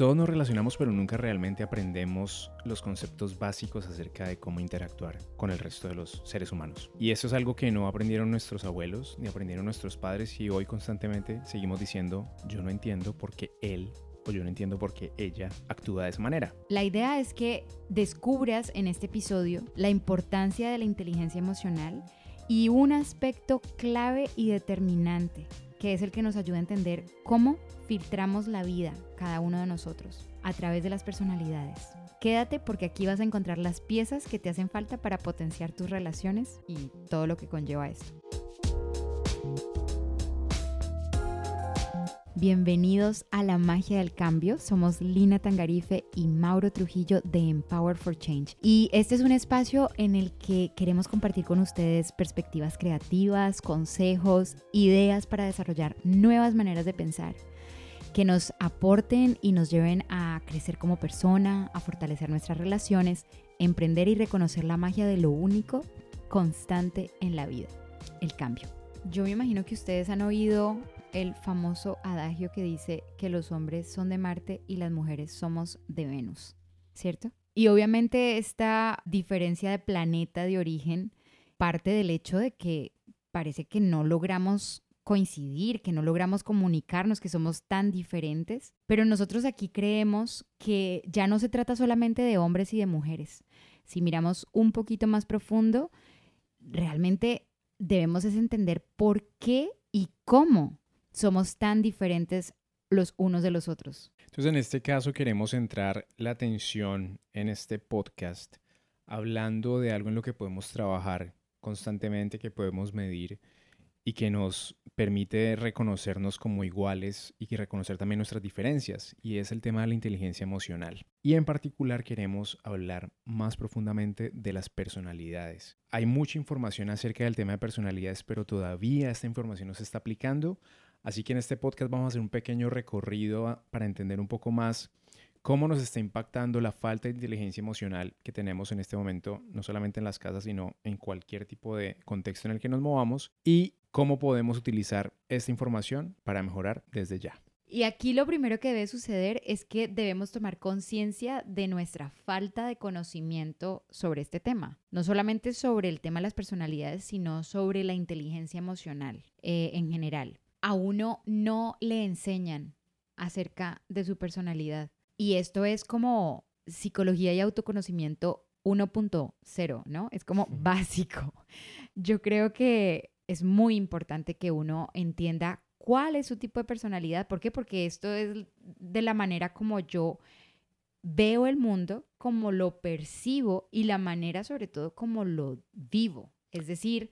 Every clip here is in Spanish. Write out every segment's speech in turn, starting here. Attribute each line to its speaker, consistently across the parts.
Speaker 1: Todos nos relacionamos pero nunca realmente aprendemos los conceptos básicos acerca de cómo interactuar con el resto de los seres humanos. Y eso es algo que no aprendieron nuestros abuelos ni aprendieron nuestros padres y hoy constantemente seguimos diciendo yo no entiendo por qué él o yo no entiendo por qué ella actúa de esa manera.
Speaker 2: La idea es que descubras en este episodio la importancia de la inteligencia emocional y un aspecto clave y determinante que es el que nos ayuda a entender cómo filtramos la vida, cada uno de nosotros, a través de las personalidades. Quédate porque aquí vas a encontrar las piezas que te hacen falta para potenciar tus relaciones y todo lo que conlleva esto. Bienvenidos a la magia del cambio. Somos Lina Tangarife y Mauro Trujillo de Empower for Change. Y este es un espacio en el que queremos compartir con ustedes perspectivas creativas, consejos, ideas para desarrollar nuevas maneras de pensar que nos aporten y nos lleven a crecer como persona, a fortalecer nuestras relaciones, emprender y reconocer la magia de lo único constante en la vida, el cambio. Yo me imagino que ustedes han oído el famoso adagio que dice que los hombres son de Marte y las mujeres somos de Venus, ¿cierto? Y obviamente esta diferencia de planeta de origen parte del hecho de que parece que no logramos coincidir, que no logramos comunicarnos, que somos tan diferentes, pero nosotros aquí creemos que ya no se trata solamente de hombres y de mujeres. Si miramos un poquito más profundo, realmente debemos entender por qué y cómo somos tan diferentes los unos de los otros.
Speaker 1: Entonces, en este caso queremos centrar la atención en este podcast hablando de algo en lo que podemos trabajar constantemente, que podemos medir y que nos permite reconocernos como iguales y reconocer también nuestras diferencias, y es el tema de la inteligencia emocional. Y en particular queremos hablar más profundamente de las personalidades. Hay mucha información acerca del tema de personalidades, pero todavía esta información no se está aplicando Así que en este podcast vamos a hacer un pequeño recorrido para entender un poco más cómo nos está impactando la falta de inteligencia emocional que tenemos en este momento, no solamente en las casas, sino en cualquier tipo de contexto en el que nos movamos y cómo podemos utilizar esta información para mejorar desde ya.
Speaker 2: Y aquí lo primero que debe suceder es que debemos tomar conciencia de nuestra falta de conocimiento sobre este tema. No solamente sobre el tema de las personalidades, sino sobre la inteligencia emocional eh, en general a uno no le enseñan acerca de su personalidad. Y esto es como psicología y autoconocimiento 1.0, ¿no? Es como básico. Yo creo que es muy importante que uno entienda cuál es su tipo de personalidad. ¿Por qué? Porque esto es de la manera como yo veo el mundo, como lo percibo y la manera sobre todo como lo vivo. Es decir,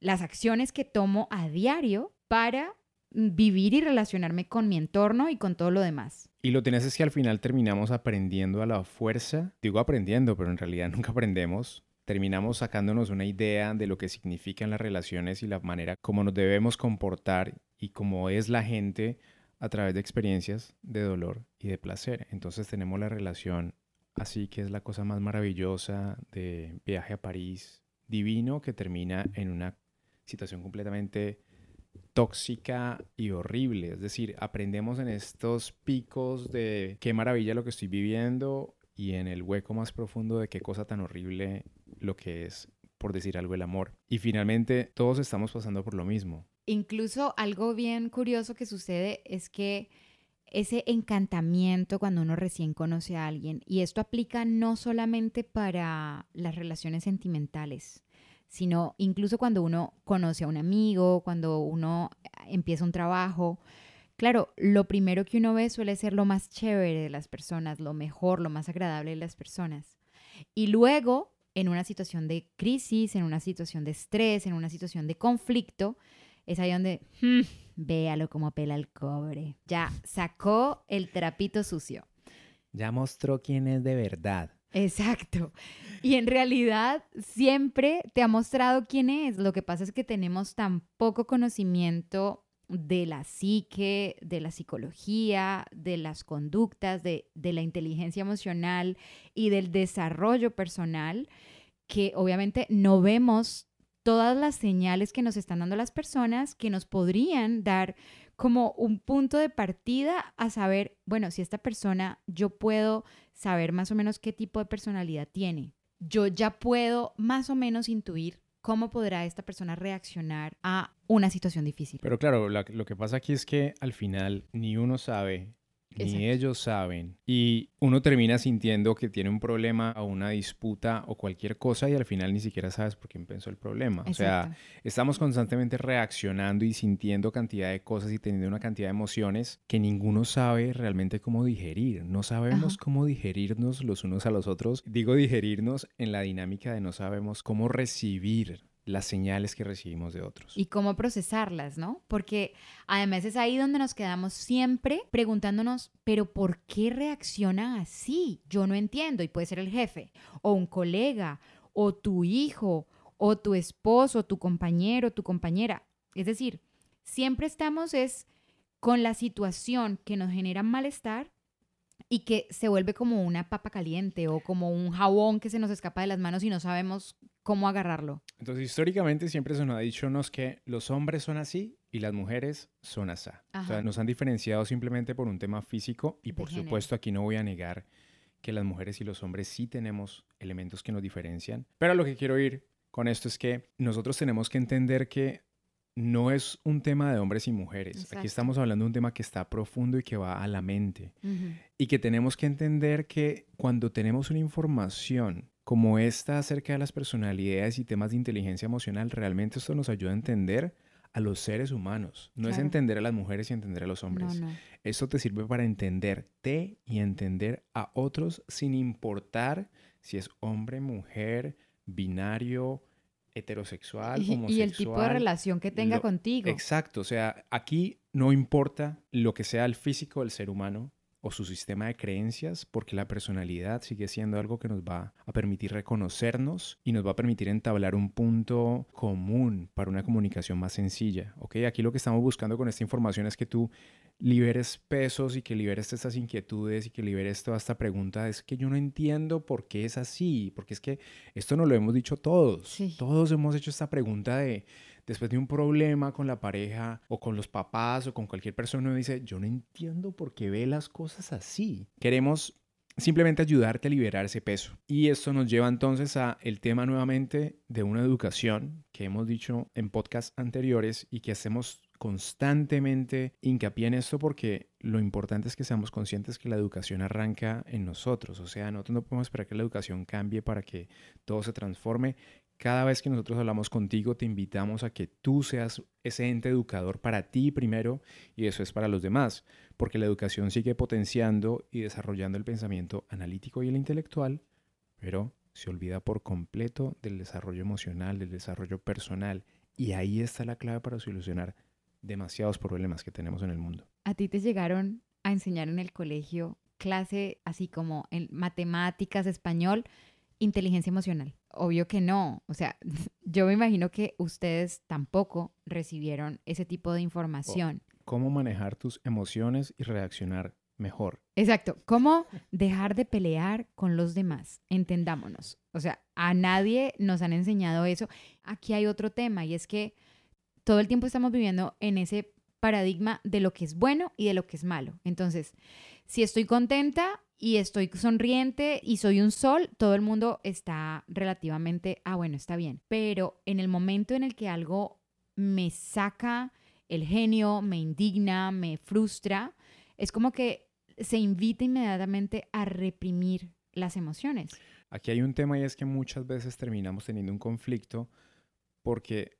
Speaker 2: las acciones que tomo a diario para vivir y relacionarme con mi entorno y con todo lo demás.
Speaker 1: Y lo tienes es que al final terminamos aprendiendo a la fuerza. Digo aprendiendo, pero en realidad nunca aprendemos. Terminamos sacándonos una idea de lo que significan las relaciones y la manera como nos debemos comportar y cómo es la gente a través de experiencias de dolor y de placer. Entonces tenemos la relación así que es la cosa más maravillosa de viaje a París, divino, que termina en una situación completamente tóxica y horrible. Es decir, aprendemos en estos picos de qué maravilla lo que estoy viviendo y en el hueco más profundo de qué cosa tan horrible lo que es, por decir algo, el amor. Y finalmente todos estamos pasando por lo mismo.
Speaker 2: Incluso algo bien curioso que sucede es que ese encantamiento cuando uno recién conoce a alguien, y esto aplica no solamente para las relaciones sentimentales, sino incluso cuando uno conoce a un amigo, cuando uno empieza un trabajo. Claro, lo primero que uno ve suele ser lo más chévere de las personas, lo mejor, lo más agradable de las personas. Y luego, en una situación de crisis, en una situación de estrés, en una situación de conflicto, es ahí donde, hmm, véalo como pela el cobre. Ya sacó el trapito sucio.
Speaker 1: Ya mostró quién es de verdad.
Speaker 2: Exacto. Y en realidad siempre te ha mostrado quién es. Lo que pasa es que tenemos tan poco conocimiento de la psique, de la psicología, de las conductas, de, de la inteligencia emocional y del desarrollo personal, que obviamente no vemos todas las señales que nos están dando las personas que nos podrían dar como un punto de partida a saber, bueno, si esta persona, yo puedo saber más o menos qué tipo de personalidad tiene. Yo ya puedo más o menos intuir cómo podrá esta persona reaccionar a una situación difícil.
Speaker 1: Pero claro, lo que pasa aquí es que al final ni uno sabe ni ellos saben. Y uno termina sintiendo que tiene un problema o una disputa o cualquier cosa y al final ni siquiera sabes por qué empezó el problema. O sea, estamos constantemente reaccionando y sintiendo cantidad de cosas y teniendo una cantidad de emociones que ninguno sabe realmente cómo digerir. No sabemos cómo digerirnos los unos a los otros. Digo digerirnos en la dinámica de no sabemos cómo recibir las señales que recibimos de otros.
Speaker 2: Y cómo procesarlas, ¿no? Porque además es ahí donde nos quedamos siempre preguntándonos, pero ¿por qué reacciona así? Yo no entiendo. Y puede ser el jefe, o un colega, o tu hijo, o tu esposo, tu compañero, tu compañera. Es decir, siempre estamos es con la situación que nos genera malestar y que se vuelve como una papa caliente o como un jabón que se nos escapa de las manos y no sabemos cómo agarrarlo.
Speaker 1: Entonces, históricamente siempre se nos ha dicho que los hombres son así y las mujeres son así. O sea, nos han diferenciado simplemente por un tema físico y por supuesto aquí no voy a negar que las mujeres y los hombres sí tenemos elementos que nos diferencian. Pero lo que quiero ir con esto es que nosotros tenemos que entender que no es un tema de hombres y mujeres. Aquí estamos hablando de un tema que está profundo y que va a la mente. Y que tenemos que entender que cuando tenemos una información como esta acerca de las personalidades y temas de inteligencia emocional, realmente esto nos ayuda a entender a los seres humanos. No es entender a las mujeres y entender a los hombres. Esto te sirve para entenderte y entender a otros sin importar si es hombre, mujer, binario, heterosexual, y, homosexual.
Speaker 2: Y el tipo de relación que tenga contigo.
Speaker 1: Exacto. O sea, aquí no importa lo que sea el físico del ser humano, o su sistema de creencias, porque la personalidad sigue siendo algo que nos va a permitir reconocernos y nos va a permitir entablar un punto común para una comunicación más sencilla. ¿ok? Aquí lo que estamos buscando con esta información es que tú liberes pesos y que liberes estas inquietudes y que liberes toda esta pregunta. Es que yo no entiendo por qué es así, porque es que esto no lo hemos dicho todos. Todos hemos hecho esta pregunta de después de un problema con la pareja o con los papás o con cualquier persona, uno dice, yo no entiendo por qué ve las cosas así. Queremos simplemente ayudarte a liberar ese peso. Y esto nos lleva entonces a el tema nuevamente de una educación que hemos dicho en podcasts anteriores y que hacemos constantemente hincapié en esto porque lo importante es que seamos conscientes que la educación arranca en nosotros. O sea, nosotros no podemos esperar que la educación cambie para que todo se transforme. Cada vez que nosotros hablamos contigo, te invitamos a que tú seas ese ente educador para ti primero y eso es para los demás, porque la educación sigue potenciando y desarrollando el pensamiento analítico y el intelectual, pero se olvida por completo del desarrollo emocional, del desarrollo personal. Y ahí está la clave para solucionar demasiados problemas que tenemos en el mundo.
Speaker 2: ¿A ti te llegaron a enseñar en el colegio clase así como en matemáticas, español, inteligencia emocional? Obvio que no. O sea, yo me imagino que ustedes tampoco recibieron ese tipo de información.
Speaker 1: ¿Cómo manejar tus emociones y reaccionar mejor?
Speaker 2: Exacto. ¿Cómo dejar de pelear con los demás? Entendámonos. O sea, a nadie nos han enseñado eso. Aquí hay otro tema y es que todo el tiempo estamos viviendo en ese paradigma de lo que es bueno y de lo que es malo. Entonces, si estoy contenta, y estoy sonriente y soy un sol, todo el mundo está relativamente, ah, bueno, está bien. Pero en el momento en el que algo me saca el genio, me indigna, me frustra, es como que se invita inmediatamente a reprimir las emociones.
Speaker 1: Aquí hay un tema y es que muchas veces terminamos teniendo un conflicto porque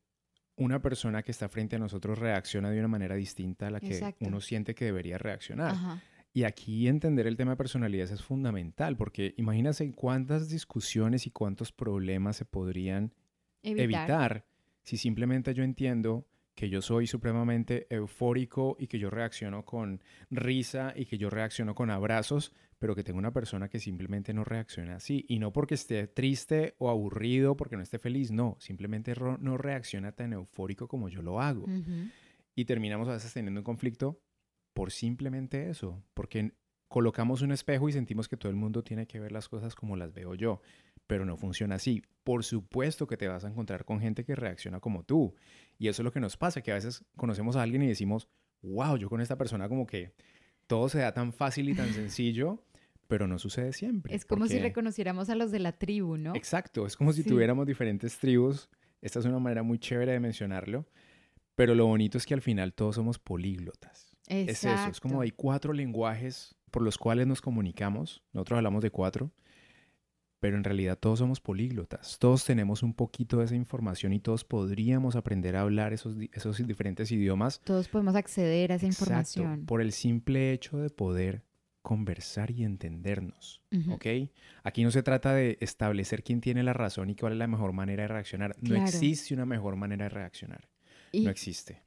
Speaker 1: una persona que está frente a nosotros reacciona de una manera distinta a la que uno siente que debería reaccionar. Ajá. Y aquí entender el tema de personalidades es fundamental, porque imagínense cuántas discusiones y cuántos problemas se podrían evitar. si simplemente yo entiendo que yo soy supremamente eufórico y que yo reacciono con risa y que yo reacciono con abrazos, pero que tengo una persona que simplemente no reacciona así. Y no porque esté triste o aburrido, porque no esté feliz, no, simplemente no reacciona tan eufórico como yo lo hago. Y terminamos a veces teniendo un conflicto por simplemente eso, porque colocamos un espejo y sentimos que todo el mundo tiene que ver las cosas como las veo yo, pero no funciona así. Por supuesto que te vas a encontrar con gente que reacciona como tú, y eso es lo que nos pasa, que a veces conocemos a alguien y decimos, wow, yo con esta persona como que todo se da tan fácil y tan sencillo, pero no sucede siempre.
Speaker 2: Es como si reconociéramos a los de la tribu, ¿no?
Speaker 1: Exacto, es como si
Speaker 2: Sí.
Speaker 1: tuviéramos diferentes tribus. Esta es una manera muy chévere de mencionarlo, pero lo bonito es que al final todos somos políglotas. Es eso, es como hay cuatro lenguajes por los cuales nos comunicamos. Nosotros hablamos de cuatro, pero en realidad todos somos políglotas. Todos tenemos un poquito de esa información y todos podríamos aprender a hablar esos, esos diferentes idiomas.
Speaker 2: Todos podemos acceder a esa
Speaker 1: Exacto,
Speaker 2: información.
Speaker 1: por el simple hecho de poder conversar y entendernos. ¿Ok? Aquí no se trata de establecer quién tiene la razón y cuál es la mejor manera de reaccionar. No
Speaker 2: Claro.
Speaker 1: existe una mejor manera de reaccionar.
Speaker 2: Y,
Speaker 1: No existe.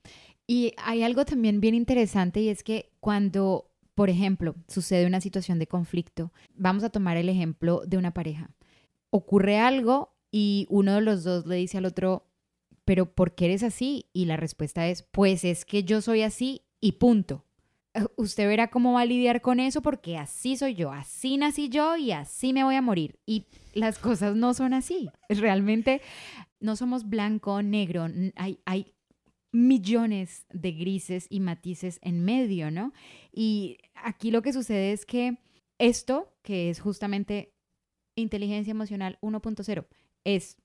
Speaker 2: y hay algo también bien interesante y es que cuando, por ejemplo, sucede una situación de conflicto, vamos a tomar el ejemplo de una pareja. Ocurre algo y uno de los dos le dice al otro, pero ¿por qué eres así? Y la respuesta es, pues es que yo soy así y punto. Eh, Usted verá cómo va a lidiar con eso porque así soy yo, así nací yo y así me voy a morir. Y las cosas no son así. Realmente no somos blanco, negro, hay, hay millones de grises y matices en medio, ¿no? Y aquí lo que sucede es que esto, que es justamente inteligencia emocional 1.0, es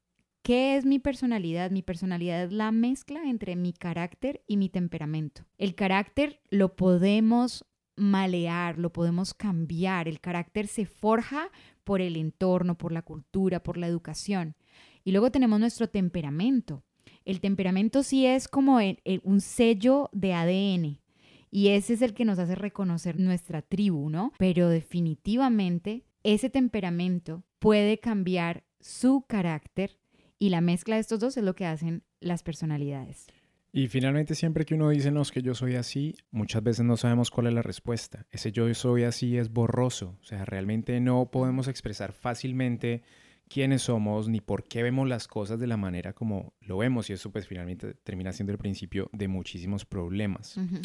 Speaker 2: ¿qué es mi personalidad? Mi personalidad es la mezcla entre mi carácter y mi temperamento. El carácter lo podemos malear, lo podemos cambiar. El carácter se forja por el entorno, por la cultura, por la educación. Y luego tenemos nuestro temperamento. El temperamento sí es como el- un sello de ADN y ese es el que nos hace reconocer nuestra tribu, ¿no? Pero definitivamente ese temperamento puede cambiar su carácter y la mezcla de estos dos es lo que hacen las personalidades.
Speaker 1: Y finalmente, siempre que uno dice, no, que yo soy así, muchas veces no sabemos cuál es la respuesta. Ese yo soy así es borroso. O sea, realmente no podemos expresar fácilmente quiénes somos ni por qué vemos las cosas de la manera como lo vemos. Y eso pues finalmente termina siendo el principio de muchísimos problemas.
Speaker 2: Ujú.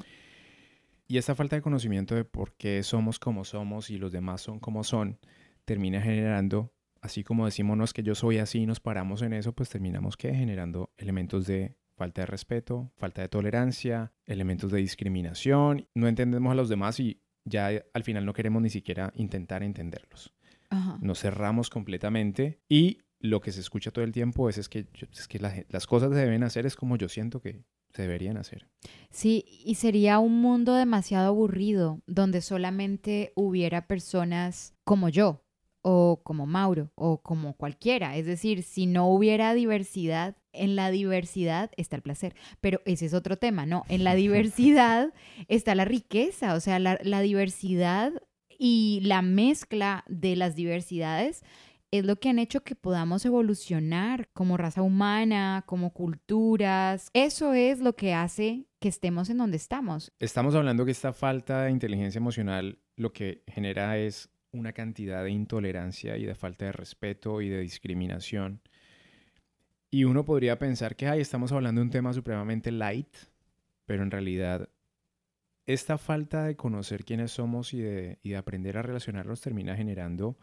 Speaker 1: Y esta falta de conocimiento de por qué somos como somos y los demás son como son, termina generando, así como decimos no es que yo soy así y nos paramos en eso, pues terminamos que generando elementos de falta de respeto, falta de tolerancia, elementos de discriminación, no entendemos a los demás y ya al final no queremos ni siquiera intentar entenderlos.
Speaker 2: Ajá.
Speaker 1: Nos cerramos completamente y lo que se escucha todo el tiempo es, es que, es que la las cosas se deben hacer es como yo siento que se deberían hacer.
Speaker 2: Sí, y sería un mundo demasiado aburrido donde solamente hubiera personas como yo o como Mauro o como cualquiera. Es decir, si no hubiera diversidad, en la diversidad está el placer. Pero ese es otro tema, ¿no? En la diversidad está la riqueza, o sea, la, la diversidad y la mezcla de las diversidades es lo que han hecho que podamos evolucionar como raza humana, como culturas. Eso es lo que hace que estemos en donde estamos.
Speaker 1: Estamos hablando que esta falta de inteligencia emocional lo que genera es una cantidad de intolerancia y de falta de respeto y de discriminación. Y uno podría pensar que, ay, estamos hablando de un tema supremamente light, pero en realidad esta falta de conocer quiénes somos y de, y de aprender a relacionarnos termina generando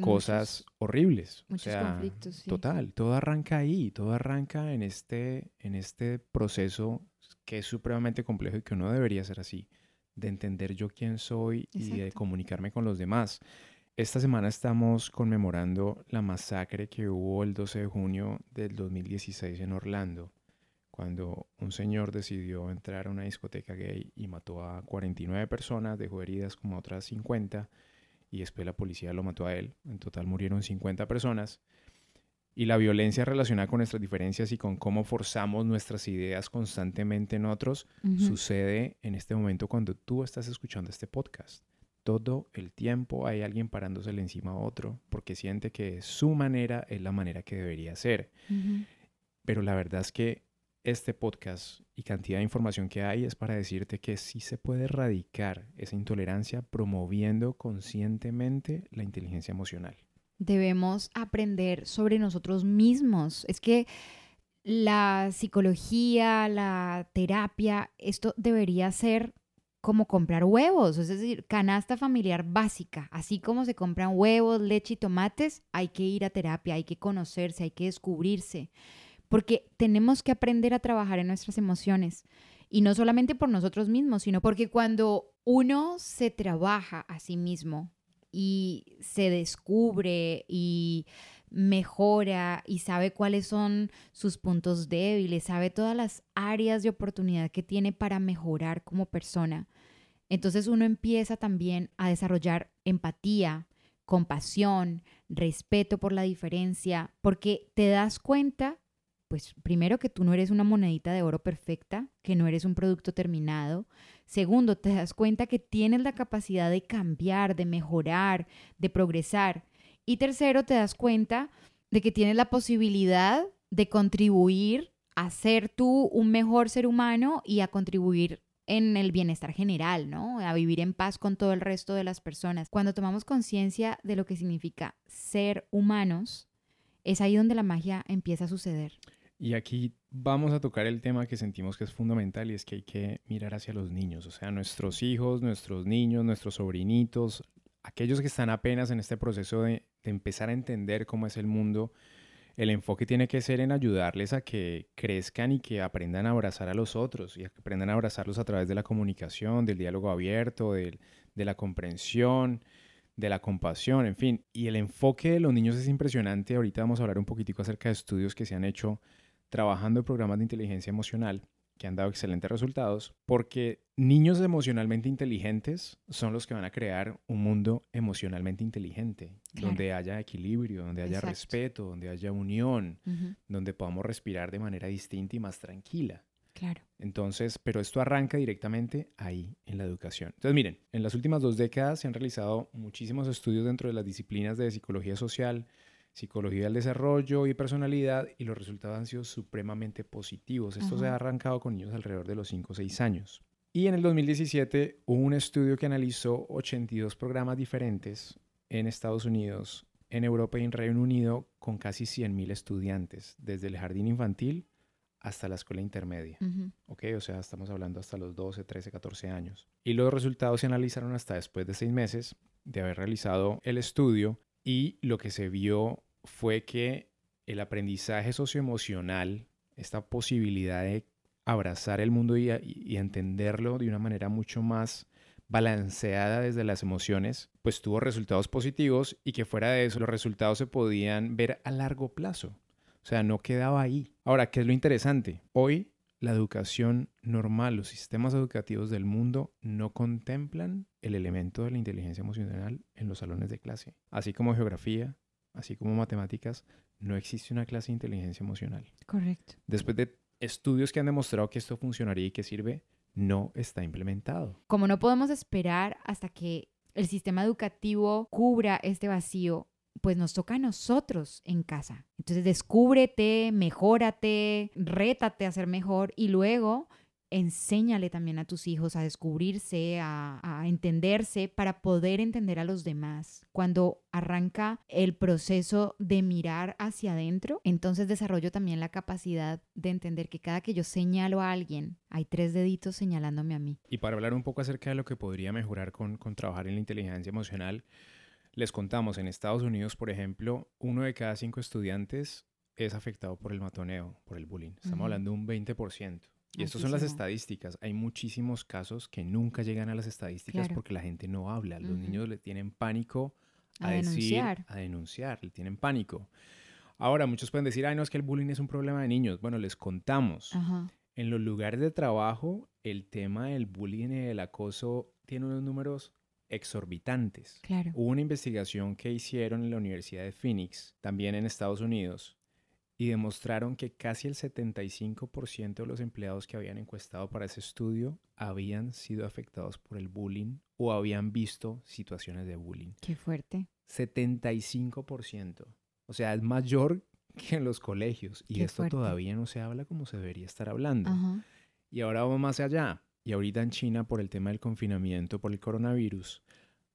Speaker 1: cosas horribles.
Speaker 2: muchos
Speaker 1: o sea,
Speaker 2: conflictos, sí.
Speaker 1: Total, todo arranca ahí, todo arranca en este, en este proceso que es supremamente complejo y que no debería ser así, de entender yo quién soy y de
Speaker 2: Exacto.
Speaker 1: comunicarme con los demás. Esta semana estamos conmemorando la masacre que hubo el 12 de junio del 2016 en Orlando, cuando un señor decidió entrar a una discoteca gay y mató a 49 personas, dejó heridas como a otras 50 y después la policía lo mató a él. En total murieron 50 personas. Y la violencia relacionada con nuestras diferencias y con cómo forzamos nuestras ideas constantemente en otros
Speaker 2: Ujú.
Speaker 1: sucede en este momento cuando tú estás escuchando este podcast. Todo el tiempo hay alguien parándosele encima a otro porque siente que su manera es la manera que debería ser.
Speaker 2: Ujú.
Speaker 1: Pero la verdad es que este podcast y cantidad de información que hay es para decirte que sí se puede erradicar esa intolerancia promoviendo conscientemente la inteligencia emocional.
Speaker 2: Debemos aprender sobre nosotros mismos. Es que la psicología, la terapia, esto debería ser como comprar huevos, es decir, canasta familiar básica. Así como se compran huevos, leche y tomates, hay que ir a terapia, hay que conocerse, hay que descubrirse, porque tenemos que aprender a trabajar en nuestras emociones. Y no solamente por nosotros mismos, sino porque cuando uno se trabaja a sí mismo y se descubre y mejora y sabe cuáles son sus puntos débiles, sabe todas las áreas de oportunidad que tiene para mejorar como persona. Entonces uno empieza también a desarrollar empatía, compasión, respeto por la diferencia, porque te das cuenta, pues primero que tú no eres una monedita de oro perfecta, que no eres un producto terminado. Segundo, te das cuenta que tienes la capacidad de cambiar, de mejorar, de progresar. Y tercero, te das cuenta de que tienes la posibilidad de contribuir a ser tú un mejor ser humano y a contribuir en el bienestar general, ¿no? A vivir en paz con todo el resto de las personas. Cuando tomamos conciencia de lo que significa ser humanos, es ahí donde la magia empieza a suceder.
Speaker 1: Y aquí vamos a tocar el tema que sentimos que es fundamental y es que hay que mirar hacia los niños, o sea, nuestros hijos, nuestros niños, nuestros sobrinitos, aquellos que están apenas en este proceso de, empezar a entender cómo es el mundo, el enfoque tiene que ser en ayudarles a que crezcan y que aprendan a abrazar a los otros y a aprendan a abrazarlos a través de la comunicación, del diálogo abierto, de, de la comprensión, de la compasión, en fin. Y el enfoque de los niños es impresionante. Ahorita vamos a hablar un poquitico acerca de estudios que se han hecho trabajando en programas de inteligencia emocional que han dado excelentes resultados, porque niños emocionalmente inteligentes son los que van a crear un mundo emocionalmente inteligente, donde haya equilibrio, donde haya respeto, donde haya unión, donde podamos respirar de manera distinta y más tranquila.
Speaker 2: Claro.
Speaker 1: Entonces, pero esto arranca directamente ahí, en la educación. Entonces, miren, en las últimas dos décadas se han realizado muchísimos estudios dentro de las disciplinas de psicología social, psicología del desarrollo y personalidad y los resultados han sido supremamente positivos. Esto se ha arrancado con niños alrededor de los 5 o 6 años. Y en el 2017 hubo un estudio que analizó 82 programas diferentes en Estados Unidos, en Europa y en Reino Unido con casi 100.000 estudiantes, desde el jardín infantil hasta la escuela intermedia. ¿Ok? O sea, estamos hablando hasta los 12, 13, 14 años. Y los resultados se analizaron hasta después de seis meses de haber realizado el estudio y lo que se vio fue que el aprendizaje socioemocional, esta posibilidad de abrazar el mundo y, entenderlo de una manera mucho más balanceada desde las emociones, pues tuvo resultados positivos y que fuera de eso los resultados se podían ver a largo plazo. O sea, no quedaba ahí. Ahora, ¿qué es lo interesante? Hoy la educación normal, los sistemas educativos del mundo no contemplan el elemento de la inteligencia emocional en los salones de clase. Así como geografía, así como matemáticas, no existe una clase de inteligencia emocional.
Speaker 2: Correcto.
Speaker 1: Después de estudios que han demostrado que esto funcionaría y que sirve, no está implementado.
Speaker 2: Como no podemos esperar hasta que el sistema educativo cubra este vacío pues nos toca a nosotros en casa. Entonces descúbrete, mejórate, rétate a ser mejor y luego enséñale también a tus hijos a descubrirse, a, a, entenderse para poder entender a los demás. Cuando arranca el proceso de mirar hacia adentro, entonces desarrollo también la capacidad de entender que cada que yo señalo a alguien, hay tres deditos señalándome a mí.
Speaker 1: Y para hablar un poco acerca de lo que podría mejorar con, con trabajar en la inteligencia emocional, les contamos, en Estados Unidos, por ejemplo, uno de cada cinco estudiantes es afectado por el matoneo, por el bullying. Estamos hablando de un 20%. Y estas son las estadísticas. Hay muchísimos casos que nunca llegan a las estadísticas porque la gente no habla. Los niños le tienen pánico a, decir, a denunciar, le tienen pánico. Ahora, muchos pueden decir, ay, no, es que el bullying es un problema de niños. Bueno, les contamos. En los lugares de trabajo, el tema del bullying y el acoso tiene unos números exorbitantes.
Speaker 2: Claro.
Speaker 1: Hubo una investigación que hicieron en la Universidad de Phoenix, también en Estados Unidos, y demostraron que casi el 75% de los empleados que habían encuestado para ese estudio habían sido afectados por el bullying o habían visto situaciones de bullying.
Speaker 2: Qué fuerte.
Speaker 1: 75%. O sea, es mayor que en los colegios. Y esto todavía no se habla como se debería estar hablando. Y ahora vamos más allá. Y ahorita en China, por el tema del confinamiento, por el coronavirus,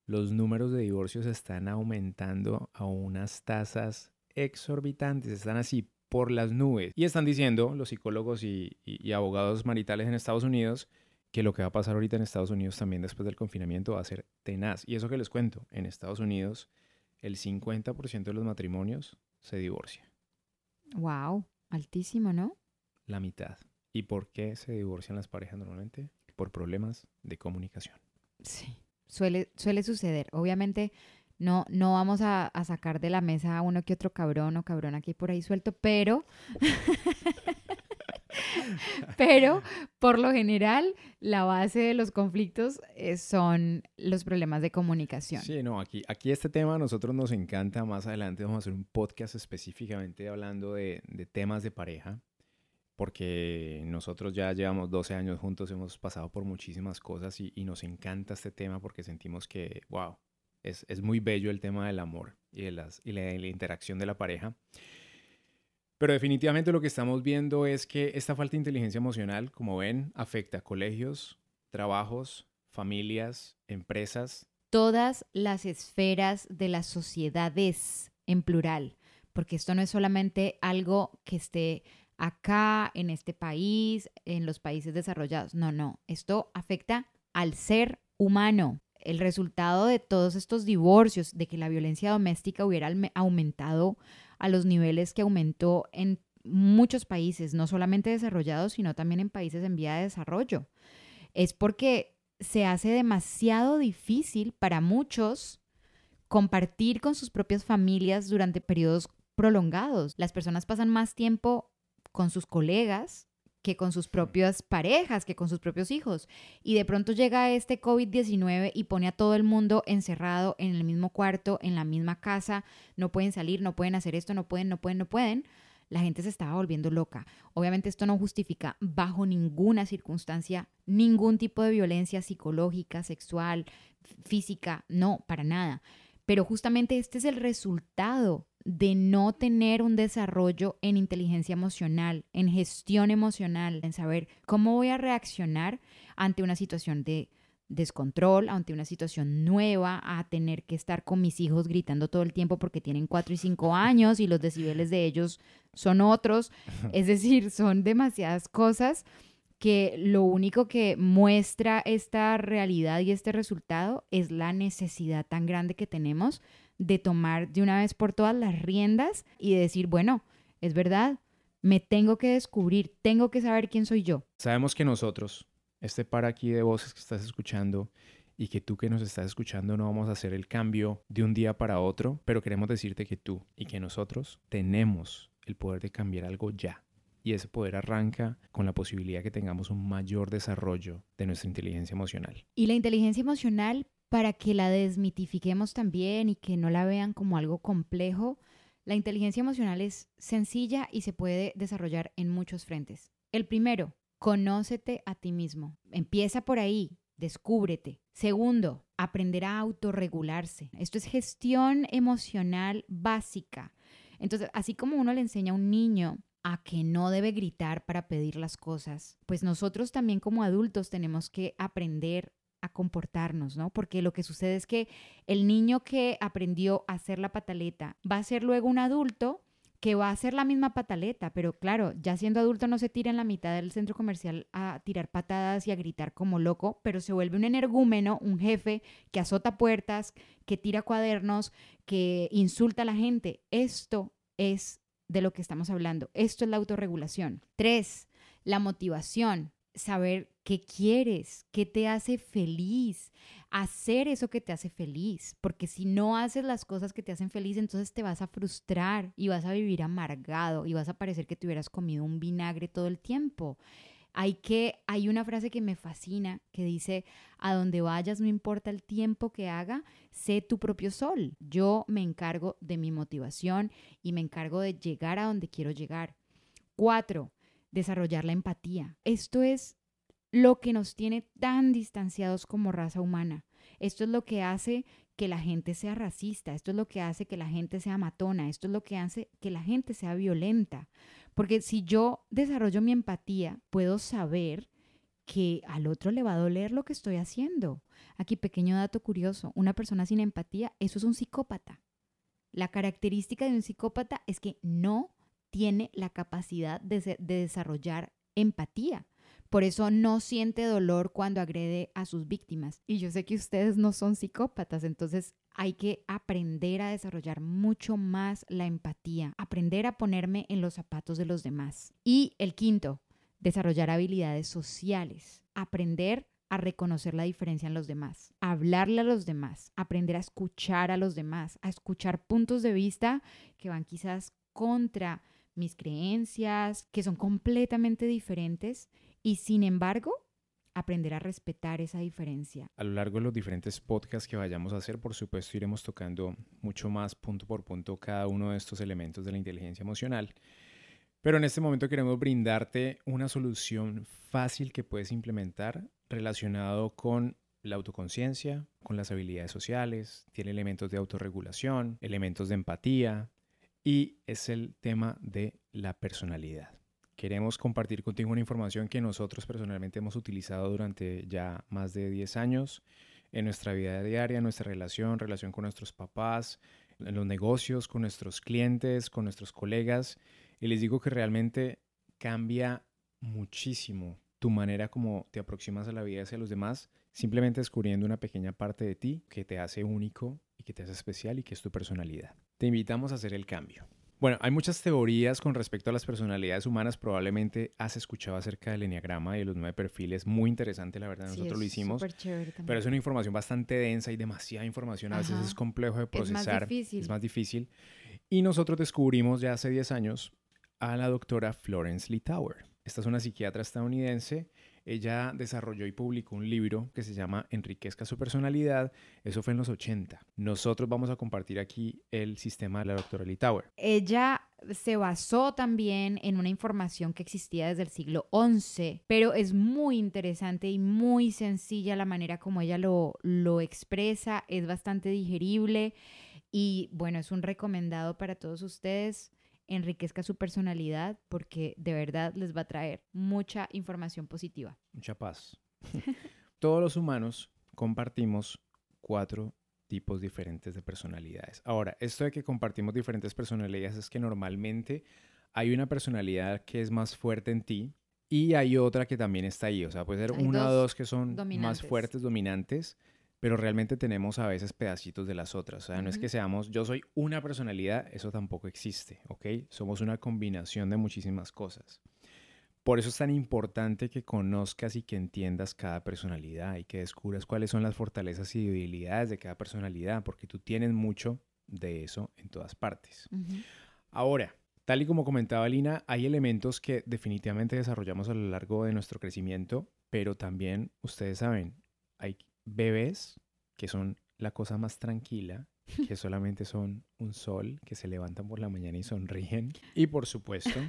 Speaker 1: los números de divorcios están aumentando a unas tasas exorbitantes, están así por las nubes. Y están diciendo los psicólogos y, abogados maritales en Estados Unidos que lo que va a pasar ahorita en Estados Unidos también después del confinamiento va a ser tenaz. Y eso que les cuento, en Estados Unidos el 50% de los matrimonios se divorcia.
Speaker 2: Wow, altísimo, ¿no?
Speaker 1: La mitad. ¿Y por qué se divorcian las parejas normalmente? Por problemas de comunicación.
Speaker 2: Sí, suele, suele suceder. Obviamente no, no vamos a, sacar de la mesa a uno que otro cabrón o cabrón aquí por ahí suelto, pero... Pero por lo general, la base de los conflictos eh, son los problemas de comunicación.
Speaker 1: Sí, no, aquí, aquí este tema a nosotros nos encanta. Más adelante vamos a hacer un podcast específicamente hablando de, de temas de pareja, porque nosotros ya llevamos 12 años juntos, hemos pasado por muchísimas cosas y nos encanta este tema porque sentimos que, wow, es, es, muy bello el tema del amor y, de las, y la, la interacción de la pareja. Pero definitivamente lo que estamos viendo es que esta falta de inteligencia emocional, como ven, afecta a colegios, trabajos, familias, empresas.
Speaker 2: Todas las esferas de las sociedades en plural, porque esto no es solamente algo que esté acá, en este país, en los países desarrollados. No, no, esto afecta al ser humano. El resultado de todos estos divorcios, de que la violencia doméstica hubiera aumentado a los niveles que aumentó en muchos países, no solamente desarrollados, sino también en países en vía de desarrollo. Es porque se hace demasiado difícil para muchos compartir con sus propias familias durante periodos prolongados. Las personas pasan más tiempo con sus colegas que con sus propias parejas, que con sus propios hijos. Y de pronto llega este COVID-19 y pone a todo el mundo encerrado en el mismo cuarto, en la misma casa, no pueden salir, no pueden hacer esto, no pueden, no pueden, no pueden. La gente se estaba volviendo loca. Obviamente esto no justifica bajo ninguna circunstancia ningún tipo de violencia psicológica, sexual, física, no, para nada. Pero justamente este es el resultado de no tener un desarrollo en inteligencia emocional, en gestión emocional, en saber cómo voy a reaccionar ante una situación de descontrol, ante una situación nueva, a tener que estar con mis hijos gritando todo el tiempo porque tienen cuatro y cinco años y los decibeles de ellos son otros. Es decir, son demasiadas cosas que lo único que muestra esta realidad y este resultado es la necesidad tan grande que tenemos de tomar de una vez por todas las riendas y de decir, bueno, es verdad, me tengo que descubrir, tengo que saber quién soy yo.
Speaker 1: Sabemos que nosotros, este par aquí de voces que estás escuchando y que tú que nos estás escuchando no vamos a hacer el cambio de un día para otro, pero queremos decirte que tú y que nosotros tenemos el poder de cambiar algo ya. Y ese poder arranca con la posibilidad que tengamos un mayor desarrollo de nuestra inteligencia emocional.
Speaker 2: Y la inteligencia emocional para que la desmitifiquemos también y que no la vean como algo complejo, la inteligencia emocional es sencilla y se puede desarrollar en muchos frentes. El primero, conócete a ti mismo. Empieza por ahí, descúbrete. Segundo, aprender a autorregularse. Esto es gestión emocional básica. Entonces, así como uno le enseña a un niño a que no debe gritar para pedir las cosas, pues nosotros también como adultos tenemos que aprender comportarnos, ¿no? Porque lo que sucede es que el niño que aprendió a hacer la pataleta va a ser luego un adulto que va a hacer la misma pataleta, pero claro, ya siendo adulto no se tira en la mitad del centro comercial a tirar patadas y a gritar como loco, pero se vuelve un energúmeno, un jefe que azota puertas, que tira cuadernos, que insulta a la gente. Esto es de lo que estamos hablando. Esto es la autorregulación. Tres, la motivación saber qué quieres, qué te hace feliz, hacer eso que te hace feliz, porque si no haces las cosas que te hacen feliz, entonces te vas a frustrar y vas a vivir amargado y vas a parecer que te hubieras comido un vinagre todo el tiempo. Hay que hay una frase que me fascina que dice, "A donde vayas no importa el tiempo que haga, sé tu propio sol. Yo me encargo de mi motivación y me encargo de llegar a donde quiero llegar." Cuatro, desarrollar la empatía. Esto es lo que nos tiene tan distanciados como raza humana. Esto es lo que hace que la gente sea racista, esto es lo que hace que la gente sea matona, esto es lo que hace que la gente sea violenta. Porque si yo desarrollo mi empatía, puedo saber que al otro le va a doler lo que estoy haciendo. Aquí pequeño dato curioso, una persona sin empatía, eso es un psicópata. La característica de un psicópata es que no tiene la capacidad de, de desarrollar empatía. Por eso no siente dolor cuando agrede a sus víctimas. Y yo sé que ustedes no son psicópatas, entonces hay que aprender a desarrollar mucho más la empatía, aprender a ponerme en los zapatos de los demás. Y el quinto, desarrollar habilidades sociales, aprender a reconocer la diferencia en los demás, hablarle a los demás, aprender a escuchar a los demás, a escuchar puntos de vista que van quizás contra mis creencias, que son completamente diferentes y sin embargo aprender a respetar esa diferencia.
Speaker 1: A lo largo de los diferentes podcasts que vayamos a hacer, por supuesto, iremos tocando mucho más punto por punto cada uno de estos elementos de la inteligencia emocional. Pero en este momento queremos brindarte una solución fácil que puedes implementar relacionado con la autoconciencia, con las habilidades sociales, tiene elementos de autorregulación, elementos de empatía y es el tema de la personalidad. Queremos compartir contigo una información que nosotros personalmente hemos utilizado durante ya más de 10 años en nuestra vida diaria, en nuestra relación, relación con nuestros papás, en los negocios, con nuestros clientes, con nuestros colegas. Y les digo que realmente cambia muchísimo tu manera como te aproximas a la vida hacia los demás, simplemente descubriendo una pequeña parte de ti que te hace único y que te hace especial y que es tu personalidad. Te invitamos a hacer el cambio. Bueno, hay muchas teorías con respecto a las personalidades humanas. Probablemente has escuchado acerca del enneagrama y de los nueve perfiles. Muy interesante, la verdad. Nosotros lo hicimos. Pero es una información bastante densa y demasiada información. A veces es complejo de procesar. Es más difícil. Es más difícil. Y nosotros descubrimos ya hace 10 años a la doctora Florence Litauer. Esta es una psiquiatra estadounidense. Ella desarrolló y publicó un libro que se llama Enriquezca su personalidad. Eso fue en los 80. Nosotros vamos a compartir aquí el sistema de la doctora Litauer.
Speaker 2: Ella se basó también en una información que existía desde el siglo XI, pero es muy interesante y muy sencilla la manera como ella lo, lo expresa. Es bastante digerible y bueno, es un recomendado para todos ustedes enriquezca su personalidad porque de verdad les va a traer mucha información positiva.
Speaker 1: Mucha paz. Todos los humanos compartimos cuatro tipos diferentes de personalidades. Ahora, esto de que compartimos diferentes personalidades es que normalmente hay una personalidad que es más fuerte en ti y hay otra que también está ahí. O sea, puede ser una o dos que son más fuertes, dominantes, pero realmente tenemos a veces pedacitos de las otras. O sea, no es que seamos, yo soy una personalidad, eso tampoco existe, ¿ok? Somos una combinación de muchísimas cosas. Por eso es tan importante que conozcas y que entiendas cada personalidad y que descubras cuáles son las fortalezas y debilidades de cada personalidad, porque tú tienes mucho de eso en todas partes. Ahora, tal y como comentaba Lina, hay elementos que definitivamente desarrollamos a lo largo de nuestro crecimiento, pero también, ustedes saben, hay bebés, que son la cosa más tranquila, que solamente son un sol, que se levantan por la mañana y sonríen. Y por supuesto,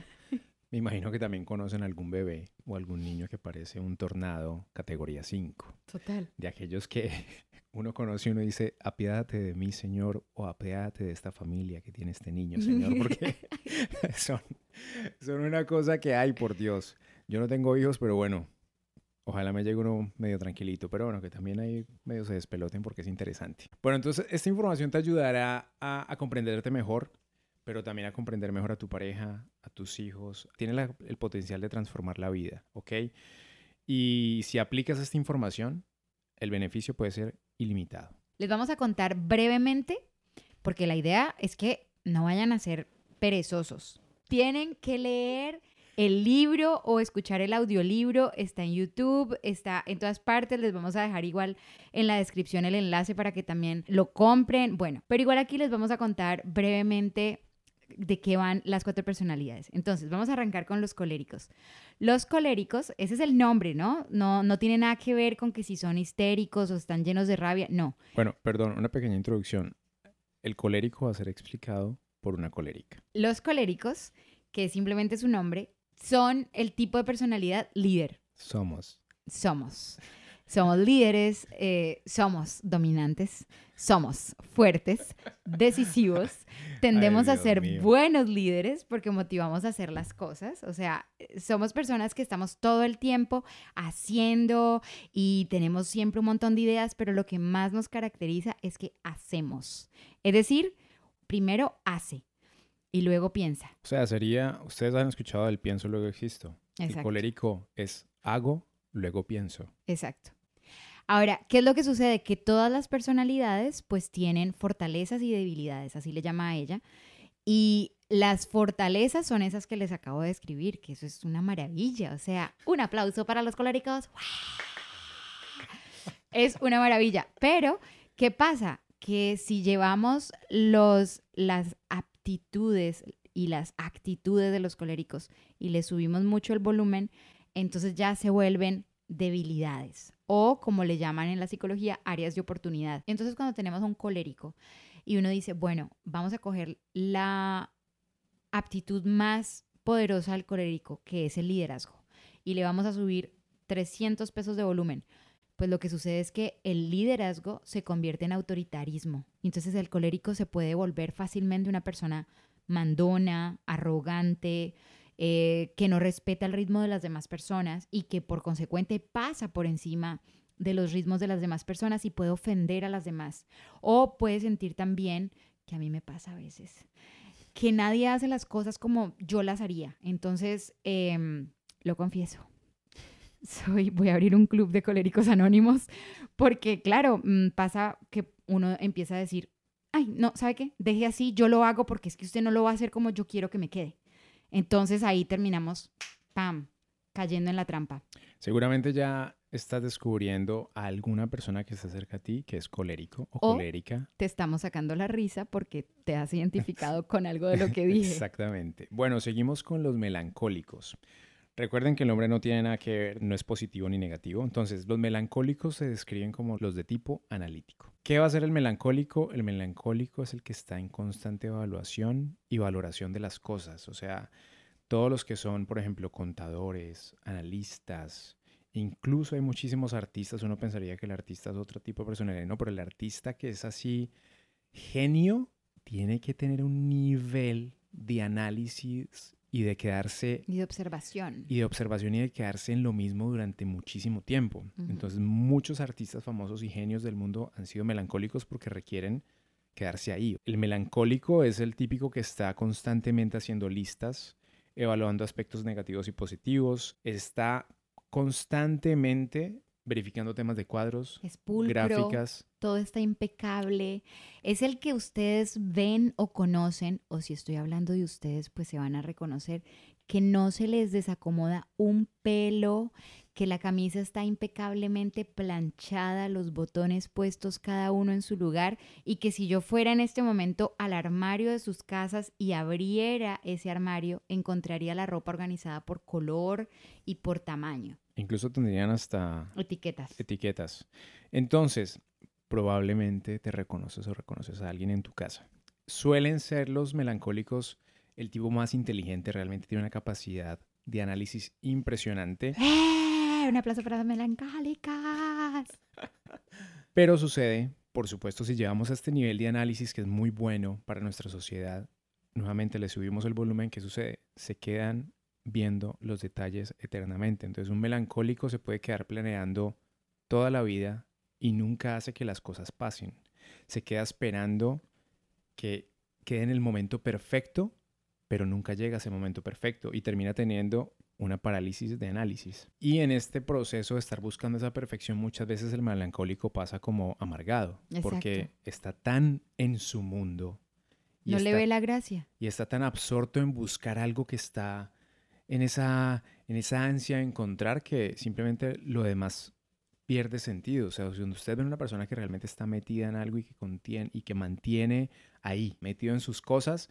Speaker 1: me imagino que también conocen algún bebé o algún niño que parece un tornado categoría 5.
Speaker 2: Total.
Speaker 1: De aquellos que uno conoce y uno dice, apiádate de mí, Señor, o apiádate de esta familia que tiene este niño, Señor, porque son, son una cosa que hay, por Dios. Yo no tengo hijos, pero bueno, Ojalá me llegue uno medio tranquilito, pero bueno, que también ahí medio se despeloten porque es interesante. Bueno, entonces esta información te ayudará a, comprenderte mejor, pero también a comprender mejor a tu pareja, a tus hijos. Tiene el potencial de transformar la vida, ¿ok? Y si aplicas esta información, el beneficio puede ser ilimitado.
Speaker 2: Les vamos a contar brevemente, porque la idea es que no vayan a ser perezosos. Tienen que leer el libro o escuchar el audiolibro está en YouTube, está en todas partes. Les vamos a dejar igual en la descripción el enlace para que también lo compren. Bueno, pero igual aquí les vamos a contar brevemente de qué van las cuatro personalidades. Entonces, vamos a arrancar con los coléricos. Los coléricos, ese es el nombre, ¿no? No, no tiene nada que ver con que si son histéricos o están llenos de rabia, no.
Speaker 1: Bueno, perdón, una pequeña introducción. El colérico va a ser explicado por una colérica.
Speaker 2: Los coléricos, que simplemente es su nombre, son el tipo de personalidad líder.
Speaker 1: Somos.
Speaker 2: Somos. Somos líderes, eh, somos dominantes, somos fuertes, decisivos, tendemos a ser buenos líderes porque motivamos a hacer las cosas. O sea, somos personas que estamos todo el tiempo haciendo y tenemos siempre un montón de ideas, pero lo que más nos caracteriza es que hacemos. Es decir, primero hace, y luego piensa.
Speaker 1: O sea, sería, ustedes han escuchado el pienso, luego existo. Exacto. El colérico es hago, luego pienso.
Speaker 2: Exacto. Ahora, ¿qué es lo que sucede? Que todas las personalidades pues tienen fortalezas y debilidades, así le llama a ella. Y Las fortalezas son esas que les acabo de describir, que eso es una maravilla. O sea, un aplauso para los coléricos. Es una maravilla. Pero, ¿qué pasa? Que si llevamos los, las aptitudes y las actitudes de los coléricos y le subimos mucho el volumen, entonces ya se vuelven debilidades o como le llaman en la psicología, áreas de oportunidad. Entonces cuando tenemos un colérico y uno dice, bueno, vamos a coger la aptitud más poderosa del colérico, que es el liderazgo, y le vamos a subir 300 pesos de volumen, pues lo que sucede es que el liderazgo se convierte en autoritarismo. Entonces el colérico se puede volver fácilmente una persona mandona, arrogante, eh, que no respeta el ritmo de las demás personas y que por consecuente pasa por encima de los ritmos de las demás personas y puede ofender a las demás. O puede sentir también, que a mí me pasa a veces, que nadie hace las cosas como yo las haría. Entonces, em, lo confieso. Soy, voy a abrir un club de coléricos anónimos porque, claro, mm, pasa que uno empieza a decir, ay, no, ¿sabe qué? Deje así, yo lo hago porque es que usted no lo va a hacer como yo quiero que me quede. Entonces ahí terminamos, ¡pam!, cayendo en la trampa.
Speaker 1: Seguramente ya estás descubriendo a alguna persona que está cerca a ti que es colérico o, colérica.
Speaker 2: Te estamos sacando la risa porque te has identificado con algo de lo que dije.
Speaker 1: Exactamente. Bueno, seguimos con los melancólicos. Recuerden que el nombre no tiene nada que ver, no es positivo ni negativo. Entonces, los melancólicos se describen como los de tipo analítico. ¿Qué va a ser el melancólico? El melancólico es el que está en constante evaluación y valoración de las cosas. O sea, todos los que son, por ejemplo, contadores, analistas, incluso hay muchísimos artistas. Uno pensaría que el artista es otro tipo de personalidad, no, pero el artista que es así genio tiene que tener un nivel de análisis y de quedarse...
Speaker 2: Y de observación.
Speaker 1: Y de observación y de quedarse en lo mismo durante muchísimo tiempo. Entonces muchos artistas famosos y genios del mundo han sido melancólicos porque requieren quedarse ahí. El melancólico es el típico que está constantemente haciendo listas, evaluando aspectos negativos y positivos, está constantemente verificando temas de cuadros, gráficas.
Speaker 2: Todo está impecable. Es el que ustedes ven o conocen, o si estoy hablando de ustedes, pues se van a reconocer que no se les desacomoda un pelo, que la camisa está impecablemente planchada, los botones puestos cada uno en su lugar y que si yo fuera en este momento al armario de sus casas y abriera ese armario, encontraría la ropa organizada por color y por tamaño.
Speaker 1: Incluso tendrían hasta...
Speaker 2: Etiquetas.
Speaker 1: Etiquetas. Entonces, probablemente te reconoces o reconoces a alguien en tu casa. Suelen ser los melancólicos el tipo más inteligente, realmente tiene una capacidad de análisis impresionante.
Speaker 2: ¡Eh! Un aplauso para las melancólicas.
Speaker 1: Pero sucede, por supuesto, si llevamos a este nivel de análisis que es muy bueno para nuestra sociedad, nuevamente le subimos el volumen, ¿qué sucede? Se quedan viendo los detalles eternamente. Entonces un melancólico se puede quedar planeando toda la vida y nunca hace que las cosas pasen. Se queda esperando que quede en el momento perfecto, pero nunca llega a ese momento perfecto y termina teniendo una parálisis de análisis. Y en este proceso de estar buscando esa perfección, muchas veces el melancólico pasa como amargado, porque está tan en su mundo.
Speaker 2: no le ve la gracia.
Speaker 1: Y está tan absorto en buscar algo que está en esa, en esa ansia de encontrar que simplemente lo demás pierde sentido. O sea, si usted ve una persona que realmente está metida en algo y que contiene y que mantiene ahí, metido en sus cosas,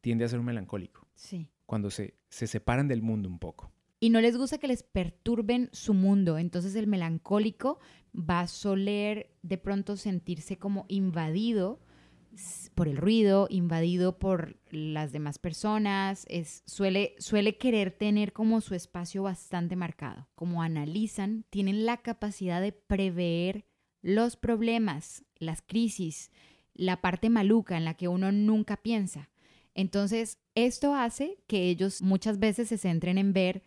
Speaker 1: tiende a ser un melancólico.
Speaker 2: Sí.
Speaker 1: Cuando se, se separan del mundo un poco.
Speaker 2: Y no les gusta que les perturben su mundo. Entonces el melancólico va a soler de pronto sentirse como invadido por el ruido, invadido por las demás personas, es, suele, suele querer tener como su espacio bastante marcado. Como analizan, tienen la capacidad de prever los problemas, las crisis, la parte maluca en la que uno nunca piensa. Entonces, esto hace que ellos muchas veces se centren en ver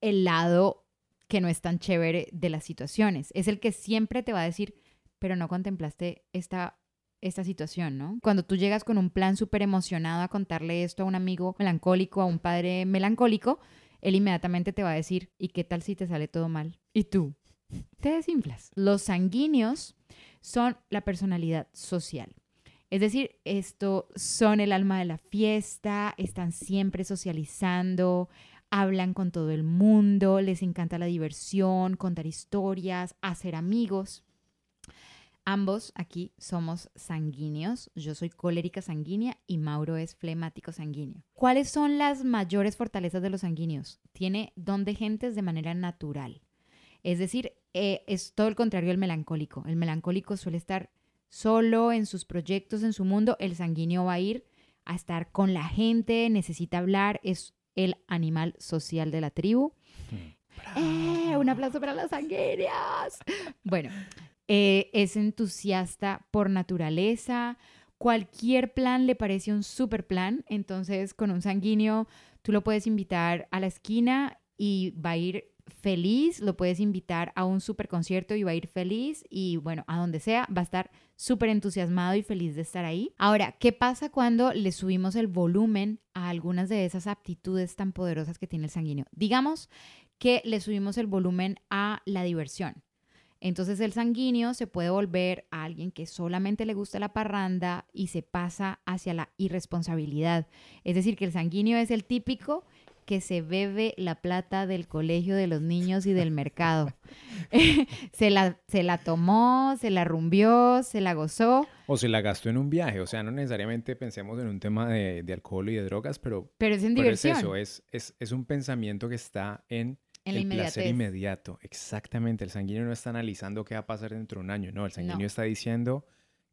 Speaker 2: el lado que no es tan chévere de las situaciones. Es el que siempre te va a decir, pero no contemplaste esta esta situación, ¿no? Cuando tú llegas con un plan súper emocionado a contarle esto a un amigo melancólico, a un padre melancólico, él inmediatamente te va a decir, ¿y qué tal si te sale todo mal? Y tú te desinflas. Los sanguíneos son la personalidad social. Es decir, esto son el alma de la fiesta, están siempre socializando, hablan con todo el mundo, les encanta la diversión, contar historias, hacer amigos. Ambos aquí somos sanguíneos. Yo soy colérica sanguínea y Mauro es flemático sanguíneo. ¿Cuáles son las mayores fortalezas de los sanguíneos? Tiene don de gentes de manera natural. Es decir, eh, es todo el contrario del melancólico. El melancólico suele estar solo en sus proyectos, en su mundo. El sanguíneo va a ir a estar con la gente, necesita hablar, es el animal social de la tribu. ¡Eh! Un aplauso para los sanguíneos. Bueno, eh, es entusiasta por naturaleza, cualquier plan le parece un super plan, entonces con un sanguíneo tú lo puedes invitar a la esquina y va a ir feliz, lo puedes invitar a un super concierto y va a ir feliz y bueno, a donde sea, va a estar súper entusiasmado y feliz de estar ahí. Ahora, ¿qué pasa cuando le subimos el volumen a algunas de esas aptitudes tan poderosas que tiene el sanguíneo? Digamos que le subimos el volumen a la diversión. Entonces el sanguíneo se puede volver a alguien que solamente le gusta la parranda y se pasa hacia la irresponsabilidad. Es decir, que el sanguíneo es el típico que se bebe la plata del colegio de los niños y del mercado. se, la, se la tomó, se la rumbió, se la gozó.
Speaker 1: O se la gastó en un viaje. O sea, no necesariamente pensemos en un tema de, alcohol y de drogas, pero,
Speaker 2: pero es en diversión.
Speaker 1: Es eso, es, es, es un pensamiento que está en el placer inmediato, exactamente. El sanguíneo no está analizando qué va a pasar dentro de un año, no. El sanguíneo está diciendo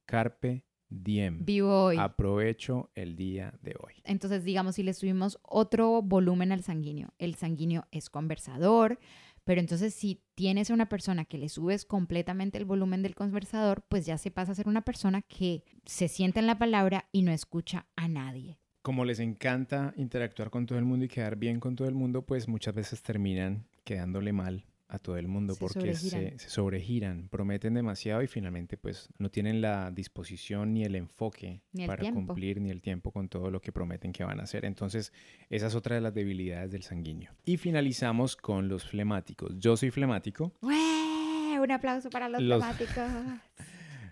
Speaker 1: carpe diem.
Speaker 2: Vivo hoy.
Speaker 1: Aprovecho el día de hoy.
Speaker 2: Entonces, digamos, si le subimos otro volumen al sanguíneo, el sanguíneo es conversador, pero entonces si tienes a una persona que le subes completamente el volumen del conversador, pues ya se pasa a ser una persona que se sienta en la palabra y no escucha a nadie
Speaker 1: como les encanta interactuar con todo el mundo y quedar bien con todo el mundo, pues muchas veces terminan quedándole mal a todo el mundo porque Se, sobregiran, prometen demasiado y finalmente pues no tienen la disposición ni el enfoque para cumplir ni el tiempo con todo lo que prometen que van a hacer. Entonces, esa es otra de las debilidades del sanguíneo. Y finalizamos con los flemáticos. Yo soy flemático.
Speaker 2: Un aplauso para los, los flemáticos.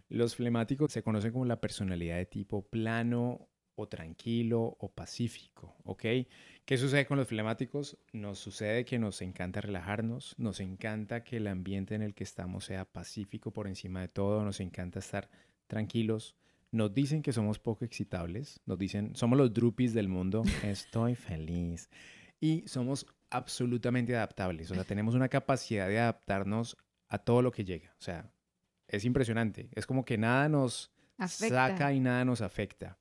Speaker 1: Los flemáticos se conocen como la personalidad de tipo plano o tranquilo o pacífico, ¿ok? ¿Qué sucede con los flemáticos? Nos sucede que nos encanta relajarnos, nos encanta que el ambiente en el que estamos sea pacífico por encima de todo, nos encanta estar tranquilos. Nos dicen que somos poco excitables, nos dicen, somos los drupis del mundo, estoy feliz. Y somos absolutamente adaptables, o sea, tenemos una capacidad de adaptarnos a todo lo que llega. O sea, es impresionante, es como que nada nos saca y nada nos afecta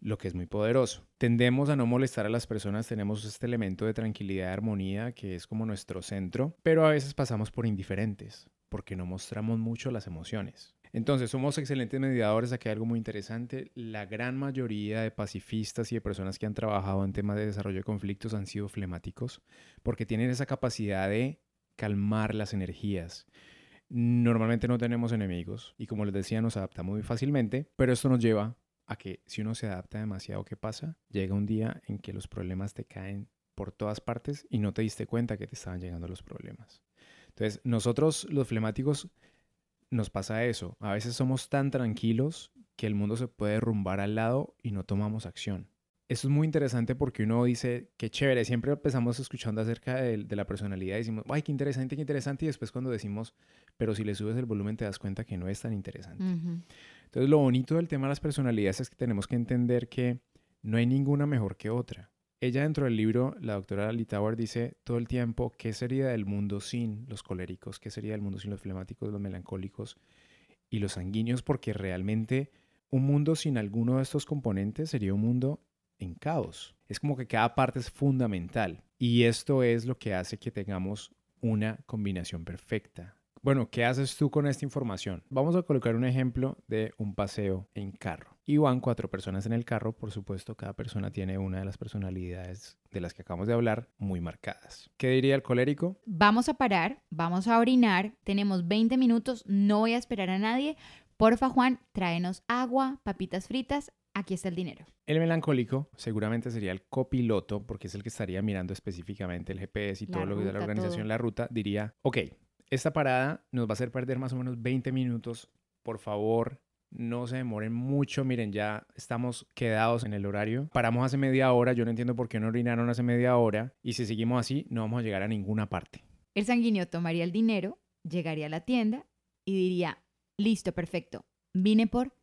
Speaker 1: lo que es muy poderoso. Tendemos a no molestar a las personas, tenemos este elemento de tranquilidad y armonía que es como nuestro centro, pero a veces pasamos por indiferentes porque no mostramos mucho las emociones. Entonces, somos excelentes mediadores. Aquí hay algo muy interesante. La gran mayoría de pacifistas y de personas que han trabajado en temas de desarrollo de conflictos han sido flemáticos porque tienen esa capacidad de calmar las energías. Normalmente no tenemos enemigos y como les decía nos adaptamos muy fácilmente, pero esto nos lleva a que si uno se adapta demasiado, ¿qué pasa? Llega un día en que los problemas te caen por todas partes y no te diste cuenta que te estaban llegando los problemas. Entonces, nosotros los flemáticos nos pasa eso. A veces somos tan tranquilos que el mundo se puede derrumbar al lado y no tomamos acción. Eso es muy interesante porque uno dice, qué chévere, siempre empezamos escuchando acerca de, la personalidad y decimos, ay, qué interesante, qué interesante, y después cuando decimos, pero si le subes el volumen te das cuenta que no es tan interesante. Entonces, lo bonito del tema de las personalidades es que tenemos que entender que no hay ninguna mejor que otra. Ella dentro del libro, la doctora Litauer dice todo el tiempo qué sería del mundo sin los coléricos, qué sería del mundo sin los flemáticos, los melancólicos y los sanguíneos, porque realmente un mundo sin alguno de estos componentes sería un mundo en caos. Es como que cada parte es fundamental y esto es lo que hace que tengamos una combinación perfecta. Bueno, ¿qué haces tú con esta información? Vamos a colocar un ejemplo de un paseo en carro. Y van cuatro personas en el carro, por supuesto, cada persona tiene una de las personalidades de las que acabamos de hablar muy marcadas. ¿Qué diría el colérico?
Speaker 2: Vamos a parar, vamos a orinar, tenemos 20 minutos, no voy a esperar a nadie. Porfa, Juan, tráenos agua, papitas fritas, aquí está el dinero.
Speaker 1: El melancólico seguramente sería el copiloto, porque es el que estaría mirando específicamente el GPS y todo lo que da la organización, la ruta, diría, ok, esta parada nos va a hacer perder más o menos 20 minutos. Por favor, no se demoren mucho, miren, ya estamos quedados en el horario. Paramos hace media hora, yo no entiendo por qué no orinaron hace media hora y si seguimos así no vamos a llegar a ninguna parte.
Speaker 2: El sanguíneo tomaría el dinero, llegaría a la tienda y diría, listo, perfecto, vine por,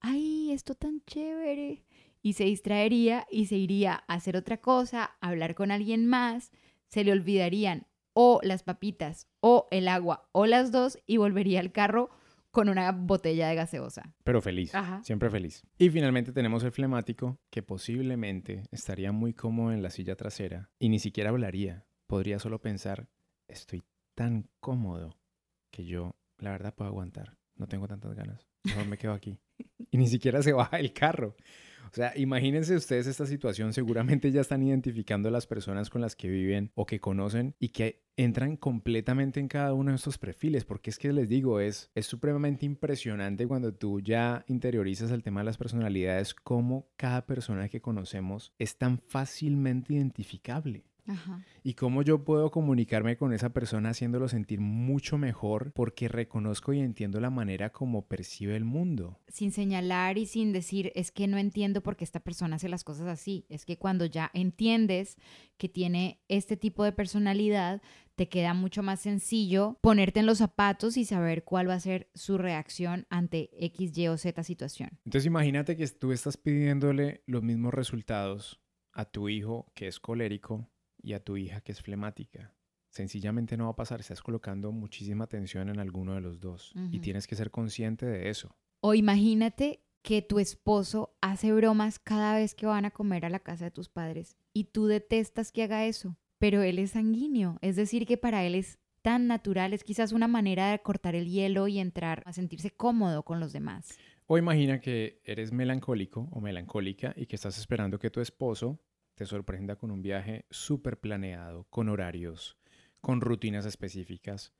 Speaker 2: ay, esto tan chévere. Y se distraería y se iría a hacer otra cosa, a hablar con alguien más, se le olvidarían o las papitas o el agua o las dos y volvería al carro con una botella de gaseosa.
Speaker 1: Pero feliz, siempre feliz. Y finalmente tenemos el flemático que posiblemente estaría muy cómodo en la silla trasera y ni siquiera hablaría. Podría solo pensar, estoy tan cómodo que yo, la verdad, puedo aguantar. No tengo tantas ganas. Mejor me quedo aquí. Y ni siquiera se baja el carro. O sea, imagínense ustedes esta situación, seguramente ya están identificando a las personas con las que viven o que conocen y que entran completamente en cada uno de estos perfiles, porque es que les digo, es, es supremamente impresionante cuando tú ya interiorizas el tema de las personalidades, cómo cada persona que conocemos es tan fácilmente identificable. Y cómo yo puedo comunicarme con esa persona haciéndolo sentir mucho mejor porque reconozco y entiendo la manera como percibe el mundo.
Speaker 2: Sin señalar y sin decir, es que no entiendo por qué esta persona hace las cosas así. Es que cuando ya entiendes que tiene este tipo de personalidad, te queda mucho más sencillo ponerte en los zapatos y saber cuál va a ser su reacción ante X, Y o Z situación.
Speaker 1: Entonces imagínate que tú estás pidiéndole los mismos resultados a tu hijo que es colérico y a tu hija que es flemática. Sencillamente no va a pasar, estás colocando muchísima atención en alguno de los dos y tienes que ser consciente de eso.
Speaker 2: O imagínate que tu esposo hace bromas cada vez que van a comer a la casa de tus padres y tú detestas que haga eso, pero él es sanguíneo, es decir, que para él es tan natural, es quizás una manera de cortar el hielo y entrar a sentirse cómodo con los demás.
Speaker 1: O imagina que eres melancólico o melancólica y que estás esperando que tu esposo te sorprenda con un viaje súper planeado, con horarios, con rutinas específicas,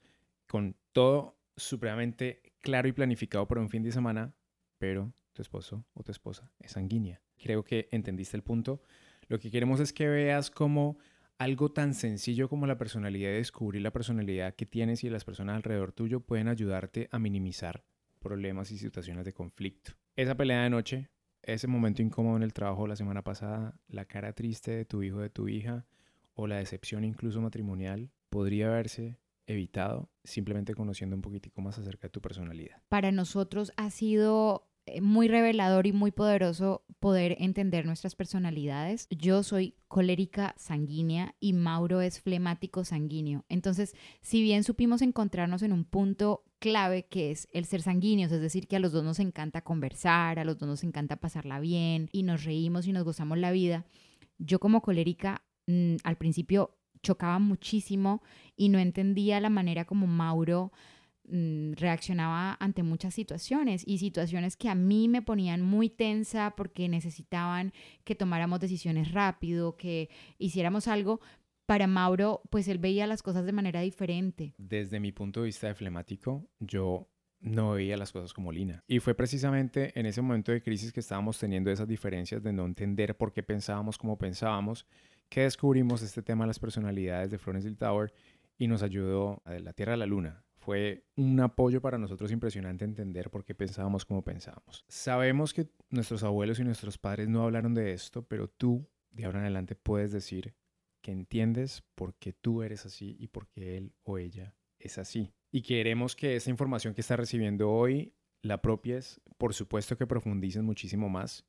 Speaker 1: con todo supremamente claro y planificado para un fin de semana, pero tu esposo o tu esposa es sanguínea. Creo que entendiste el punto. Lo que queremos es que veas cómo algo tan sencillo como la personalidad descubrir la personalidad que tienes y las personas alrededor tuyo pueden ayudarte a minimizar problemas y situaciones de conflicto. Esa pelea de noche ese momento incómodo en el trabajo la semana pasada, la cara triste de tu hijo o de tu hija o la decepción incluso matrimonial podría haberse evitado simplemente conociendo un poquitico más acerca de tu personalidad.
Speaker 2: Para nosotros ha sido muy revelador y muy poderoso poder entender nuestras personalidades. Yo soy colérica sanguínea y Mauro es flemático sanguíneo. Entonces, si bien supimos encontrarnos en un punto clave que es el ser sanguíneos, es decir, que a los dos nos encanta conversar, a los dos nos encanta pasarla bien y nos reímos y nos gozamos la vida, yo como colérica mm, al principio chocaba muchísimo y no entendía la manera como Mauro reaccionaba ante muchas situaciones y situaciones que a mí me ponían muy tensa porque necesitaban que tomáramos decisiones rápido, que hiciéramos algo. Para Mauro, pues él veía las cosas de manera diferente.
Speaker 1: Desde mi punto de vista de flemático, yo no veía las cosas como Lina. Y fue precisamente en ese momento de crisis que estábamos teniendo esas diferencias de no entender por qué pensábamos como pensábamos, que descubrimos este tema de las personalidades de Florence Tower y nos ayudó de la Tierra a la Luna fue un apoyo para nosotros impresionante entender por qué pensábamos como pensábamos. Sabemos que nuestros abuelos y nuestros padres no hablaron de esto, pero tú de ahora en adelante puedes decir que entiendes por qué tú eres así y por qué él o ella es así. Y queremos que esa información que estás recibiendo hoy la apropies, por supuesto que profundices muchísimo más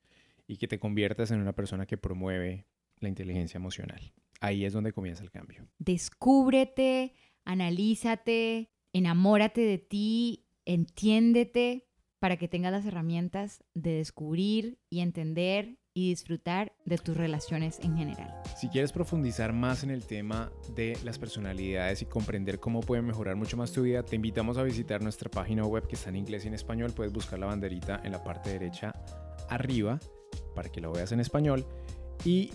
Speaker 1: y que te conviertas en una persona que promueve la inteligencia emocional. Ahí es donde comienza el cambio.
Speaker 2: Descúbrete, analízate, enamórate de ti, entiéndete para que tengas las herramientas de descubrir y entender y disfrutar de tus relaciones en general.
Speaker 1: Si quieres profundizar más en el tema de las personalidades y comprender cómo pueden mejorar mucho más tu vida, te invitamos a visitar nuestra página web que está en inglés y en español. Puedes buscar la banderita en la parte derecha arriba para que lo veas en español. Y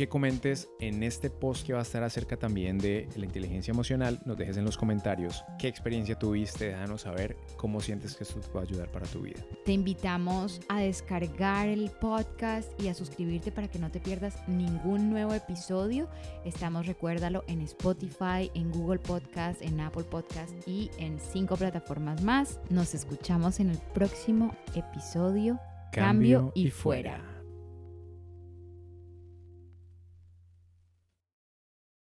Speaker 1: que comentes en este post que va a estar acerca también de la inteligencia emocional. Nos dejes en los comentarios qué experiencia tuviste, déjanos saber cómo sientes que esto te puede ayudar para tu vida.
Speaker 2: Te invitamos a descargar el podcast y a suscribirte para que no te pierdas ningún nuevo episodio. Estamos, recuérdalo, en Spotify, en Google Podcast, en Apple Podcast y en cinco plataformas más. Nos escuchamos en el próximo episodio. Cambio, y, fuera.